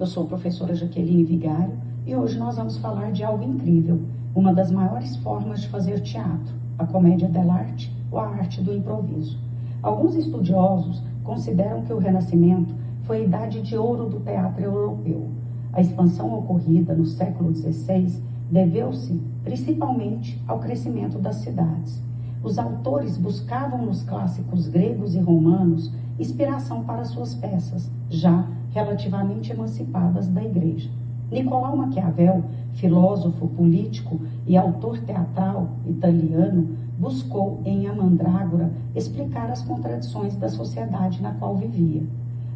Eu sou a professora Jaqueline Vigário e hoje nós vamos falar de algo incrível, uma das maiores formas de fazer teatro, a comédia dell'arte ou a arte do improviso. Alguns estudiosos consideram que o Renascimento foi a idade de ouro do teatro europeu. A expansão ocorrida no século XVI deveu-se principalmente ao crescimento das cidades. Os autores buscavam nos clássicos gregos e romanos inspiração para suas peças, já relativamente emancipadas da igreja. Nicolau Maquiavel, filósofo político e autor teatral italiano, buscou em A Mandrágora explicar as contradições da sociedade na qual vivia.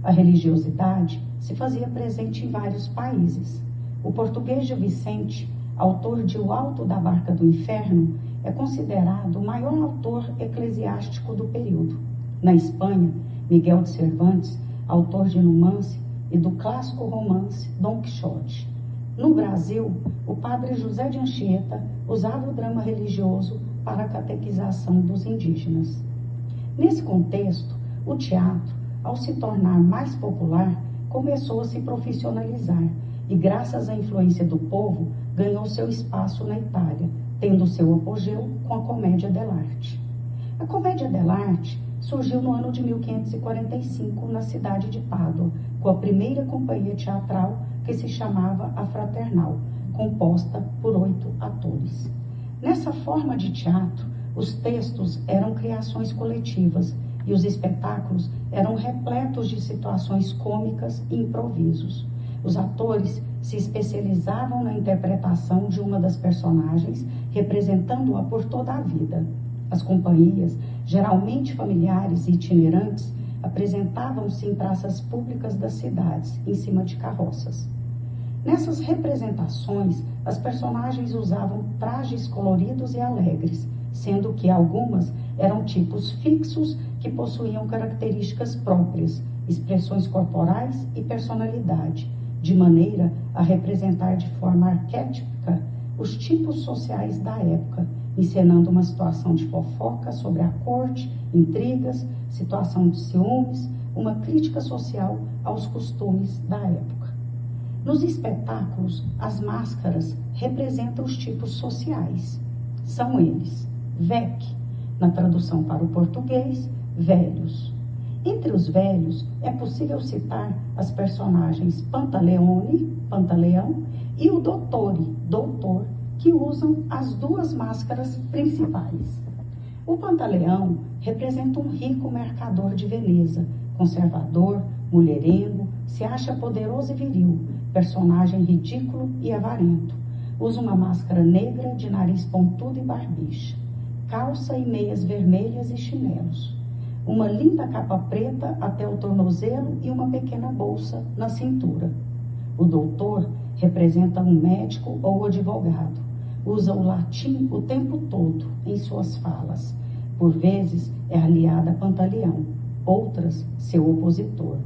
A religiosidade se fazia presente em vários países. O português Gil Vicente, autor de O Alto da Barca do Inferno, é considerado o maior autor eclesiástico do período. Na Espanha, Miguel de Cervantes, autor de Numance e do clássico romance Dom Quixote. No Brasil, o padre José de Anchieta usava o drama religioso para a catequização dos indígenas. Nesse contexto, o teatro, ao se tornar mais popular, começou a se profissionalizar e, graças à influência do povo, ganhou seu espaço na Itália, tendo seu apogeu com a comédia dell'arte. A comédia dell'arte surgiu no ano de 1545 na cidade de Pádua, com a primeira companhia teatral que se chamava A Fraternal, composta por oito atores. Nessa forma de teatro, os textos eram criações coletivas e os espetáculos eram repletos de situações cômicas e improvisos. Os atores se especializavam na interpretação de uma das personagens, representando-a por toda a vida. As companhias, geralmente familiares e itinerantes, apresentavam-se em praças públicas das cidades, em cima de carroças. Nessas representações, as personagens usavam trajes coloridos e alegres, sendo que algumas eram tipos fixos que possuíam características próprias, expressões corporais e personalidade, de maneira a representar de forma arquétipica os tipos sociais da época, encenando uma situação de fofoca sobre a corte, intrigas, situação de ciúmes, uma crítica social aos costumes da época. Nos espetáculos, as máscaras representam os tipos sociais. São eles: VEC, na tradução para o português, velhos. Entre os velhos, é possível citar as personagens Pantaleone, Pantaleão, e o Dottore, Doutor, que usam as duas máscaras principais. O Pantaleão representa um rico mercador de Veneza, conservador, mulherengo, se acha poderoso e viril, personagem ridículo e avarento. Usa uma máscara negra de nariz pontudo e barbicha, calça e meias vermelhas e chinelos. Uma linda capa preta até o tornozelo e uma pequena bolsa na cintura. O doutor representa um médico ou advogado usa o latim o tempo todo em suas falas. Por vezes é aliada a Pantaleão, outras seu opositor.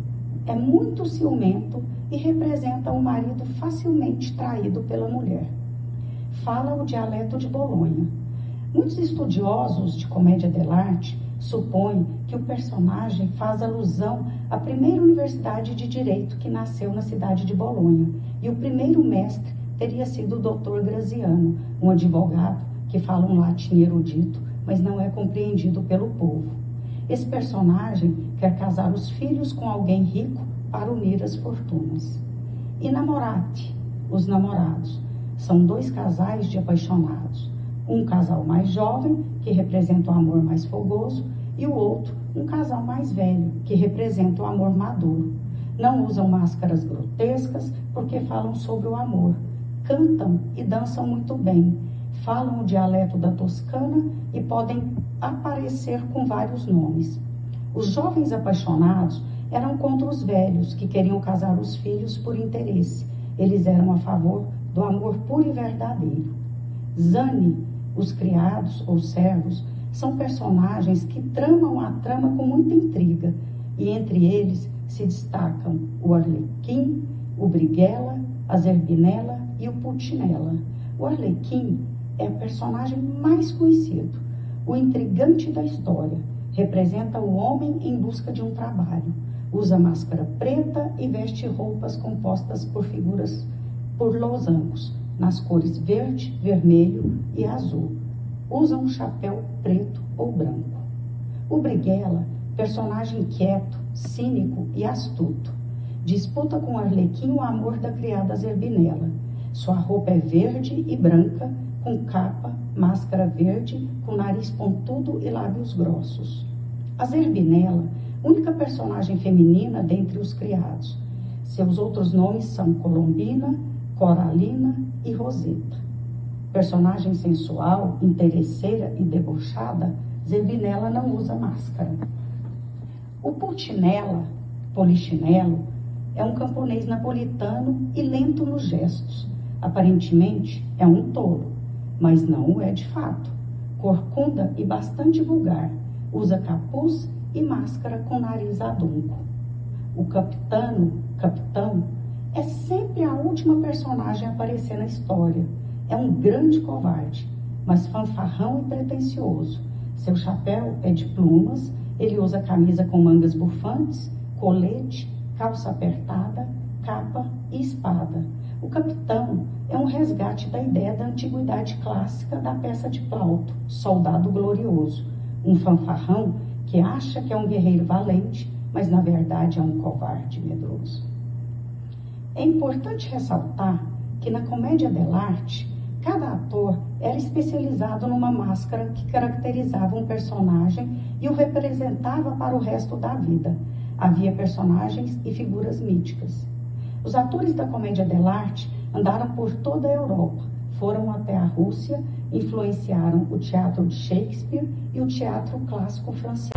É muito ciumento e representa um marido facilmente traído pela mulher. Fala o dialeto de Bolonha. Muitos estudiosos de comédia dell'arte supõem que o personagem faz alusão à primeira universidade de direito que nasceu na cidade de Bolonha e o primeiro mestre teria sido o doutor Graziano, um advogado que fala um latim erudito, mas não é compreendido pelo povo. Esse personagem quer casar os filhos com alguém rico para unir as fortunas. E namorate, os namorados, são dois casais de apaixonados. Um casal mais jovem, que representa o amor mais fogoso, e o outro, um casal mais velho, que representa o amor maduro. Não usam máscaras grotescas porque falam sobre o amor, cantam e dançam muito bem, falam o dialeto da Toscana e podem aparecer com vários nomes. Os jovens apaixonados eram contra os velhos que queriam casar os filhos por interesse. Eles eram a favor do amor puro e verdadeiro. Zane, os criados ou servos, são personagens que tramam a trama com muita intriga, e entre eles se destacam o Arlequim, o Briguela, a Zerbinela e o Pulcinella. O Arlequim é o personagem mais conhecido, o intrigante da história. representa o homem em busca de um trabalho. Usa máscara preta e veste roupas compostas por figuras por losangos, nas cores verde, vermelho e azul. Usa um chapéu preto ou branco. O Briguela, personagem quieto, cínico e astuto, disputa com Arlequim o amor da criada Zerbinela. Sua roupa é verde e branca, com capa, máscara verde, com nariz pontudo e lábios grossos. A Zerbinela, única personagem feminina dentre os criados. Seus outros nomes são Colombina, Coralina e Roseta. Personagem sensual, interesseira e debochada, Zerbinela não usa máscara. O Pulcinella, polichinelo, é um camponês napolitano e lento nos gestos. Aparentemente é um tolo, mas não o é de fato. Corcunda e bastante vulgar, usa capuz e máscara com nariz adunco. O capitano, capitão, é sempre a última personagem a aparecer na história. É um grande covarde, mas fanfarrão e pretensioso. Seu chapéu é de plumas, ele usa camisa com mangas bufantes, colete, calça apertada, capa e espada. O capitão é um resgate da ideia da antiguidade clássica da peça de Plauto, Soldado Glorioso, um fanfarrão que acha que é um guerreiro valente, mas na verdade é um covarde medroso. É importante ressaltar que na comédia dell'arte, cada ator era especializado numa máscara que caracterizava um personagem e o representava para o resto da vida. Havia personagens e figuras míticas. Os atores da comédia dell'arte andaram por toda a Europa, foram até a Rússia, influenciaram o teatro de Shakespeare e o teatro clássico francês.